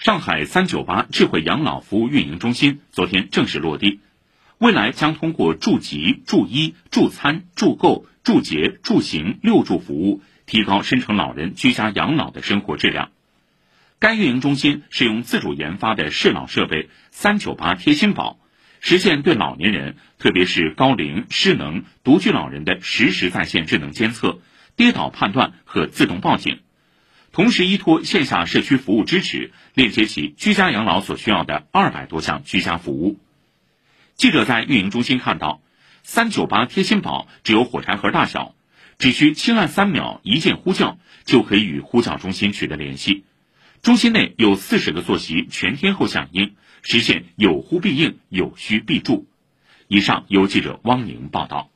上海三九八智慧养老服务运营中心昨天正式落地，未来将通过助疾、助医、助餐、助购、助洁、助行六助服务，提高深城老人居家养老的生活质量。该运营中心使用自主研发的适老设备“三九八贴心宝”，实现对老年人，特别是高龄、失能、独居老人的实时在线智能监测、跌倒判断和自动报警。同时，依托线下社区服务支持，链接起居家养老所需要的二百多项居家服务。记者在运营中心看到，三九八贴心宝只有火柴盒大小，只需轻按三秒一键呼叫，就可以与呼叫中心取得联系。中心内有四十个座席全天候响应，实现有呼必应、有需必助。以上由记者汪宁报道。